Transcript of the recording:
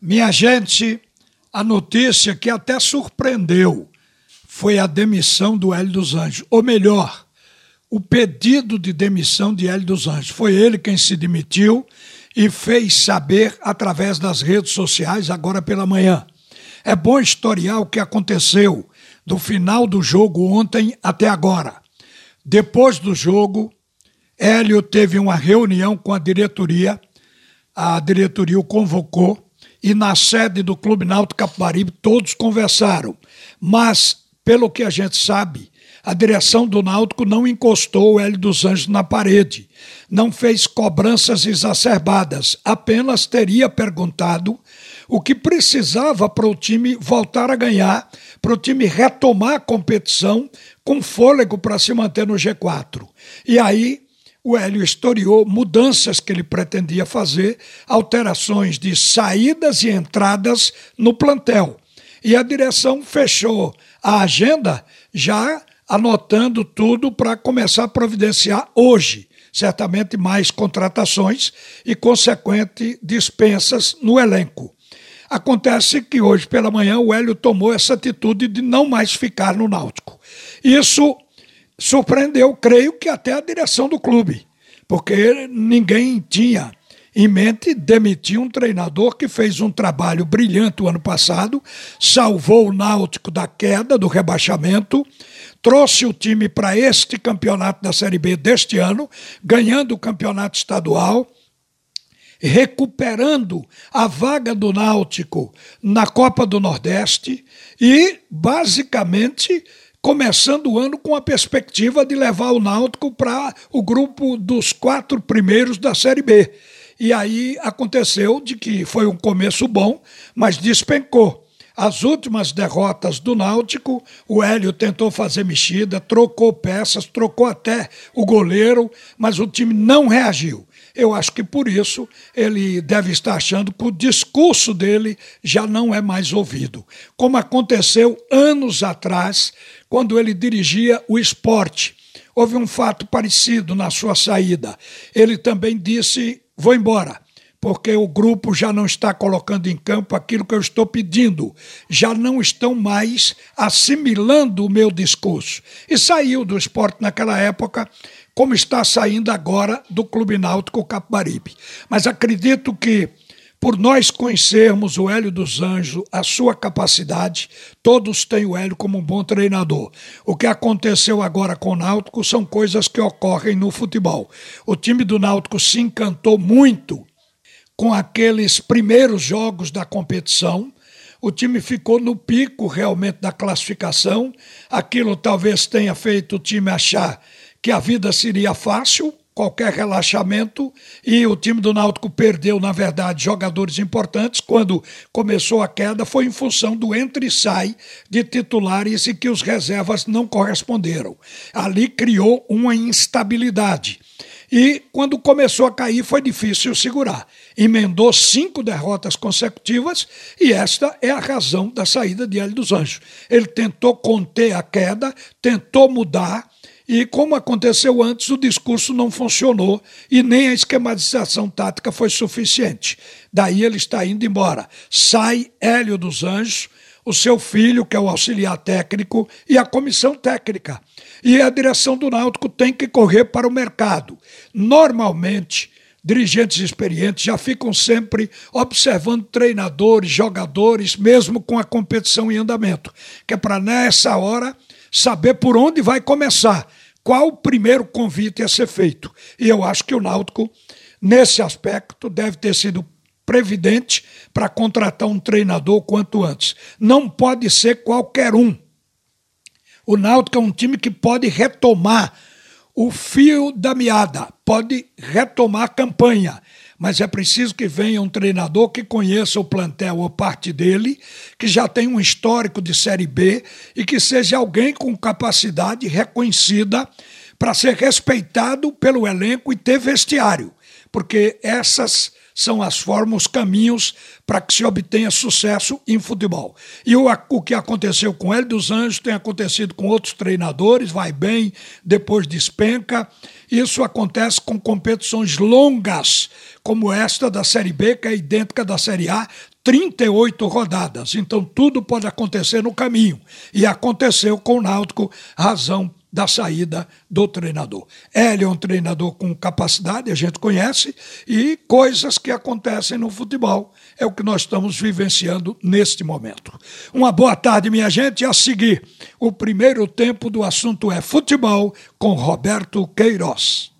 Minha gente, a notícia que até surpreendeu foi a demissão do Hélio dos Anjos. Ou melhor, o pedido de demissão de Hélio dos Anjos. Foi ele quem se demitiu e fez saber através das redes sociais agora pela manhã. É bom historiar o que aconteceu do final do jogo ontem até agora. Depois do jogo, Hélio teve uma reunião com a diretoria, a diretoria o convocou e na sede do Clube Náutico Capibaribe todos conversaram. Mas, pelo que a gente sabe, a direção do Náutico não encostou o Hélio dos Anjos na parede, não fez cobranças exacerbadas, apenas teria perguntado o que precisava para o time voltar a ganhar, para o time retomar a competição com fôlego para se manter no G4. E aí o Hélio historiou mudanças que ele pretendia fazer, alterações de saídas e entradas no plantel. E a direção fechou a agenda já anotando tudo para começar a providenciar hoje, certamente mais contratações e consequente dispensas no elenco. Acontece que hoje pela manhã o Hélio tomou essa atitude de não mais ficar no Náutico. Isso surpreendeu, creio que até a direção do clube, porque ninguém tinha em mente demitir um treinador que fez um trabalho brilhante o ano passado, salvou o Náutico da queda, do rebaixamento, trouxe o time para este campeonato da Série B deste ano, ganhando o campeonato estadual, recuperando a vaga do Náutico na Copa do Nordeste e, basicamente, começando o ano com a perspectiva de levar o Náutico para o grupo dos quatro primeiros da Série B. E aí aconteceu de que foi um começo bom, mas despencou. As últimas derrotas do Náutico, o Hélio tentou fazer mexida, trocou peças, trocou até o goleiro, mas o time não reagiu. Eu acho que por isso ele deve estar achando que o discurso dele já não é mais ouvido. Como aconteceu anos atrás, quando ele dirigia o esporte. Houve um fato parecido na sua saída. Ele também disse: Vou embora porque o grupo já não está colocando em campo aquilo que eu estou pedindo, já não estão mais assimilando o meu discurso. E saiu do esporte naquela época, como está saindo agora do Clube Náutico Capibaribe. Mas acredito que por nós conhecermos o Hélio dos Anjos, a sua capacidade, todos têm o Hélio como um bom treinador. O que aconteceu agora com o Náutico são coisas que ocorrem no futebol. O time do Náutico se encantou muito com aqueles primeiros jogos da competição. O time ficou no pico realmente da classificação. Aquilo talvez tenha feito o time achar que a vida seria fácil, qualquer relaxamento, e o time do Náutico perdeu, na verdade, jogadores importantes. Quando começou a queda, foi em função do entre e sai de titulares e que os reservas não corresponderam. Ali criou uma instabilidade. E quando começou a cair, foi difícil segurar. Emendou cinco derrotas consecutivas e esta é a razão da saída de Hélio dos Anjos. Ele tentou conter a queda, tentou mudar, e como aconteceu antes, o discurso não funcionou e nem a esquematização tática foi suficiente. Daí ele está indo embora. Sai Hélio dos Anjos, o seu filho, que é o auxiliar técnico, e a comissão técnica. E a direção do Náutico tem que correr para o mercado. Normalmente, dirigentes experientes já ficam sempre observando treinadores, jogadores, mesmo com a competição em andamento, que é para nessa hora saber por onde vai começar, qual o primeiro convite a ser feito. E eu acho que o Náutico, nesse aspecto, deve ter sido previdente para contratar um treinador quanto antes. Não pode ser qualquer um. O Náutico é um time que pode retomar o fio da meada, pode retomar a campanha, mas é preciso que venha um treinador que conheça o plantel ou parte dele, que já tem um histórico de Série B e que seja alguém com capacidade reconhecida para ser respeitado pelo elenco e ter vestiário, porque essas são as formas, os caminhos para que se obtenha sucesso em futebol. E o, o que aconteceu com ele dos Anjos tem acontecido com outros treinadores, vai bem, depois despenca. Isso acontece com competições longas, como esta da Série B, que é idêntica da Série A, 38 rodadas. Então tudo pode acontecer no caminho. E aconteceu com o Náutico, razão da saída do treinador. Ele é um treinador com capacidade, a gente conhece, e coisas que acontecem no futebol é o que nós estamos vivenciando neste momento. Uma boa tarde, minha gente. A seguir, o primeiro tempo do assunto é futebol com Roberto Queiroz.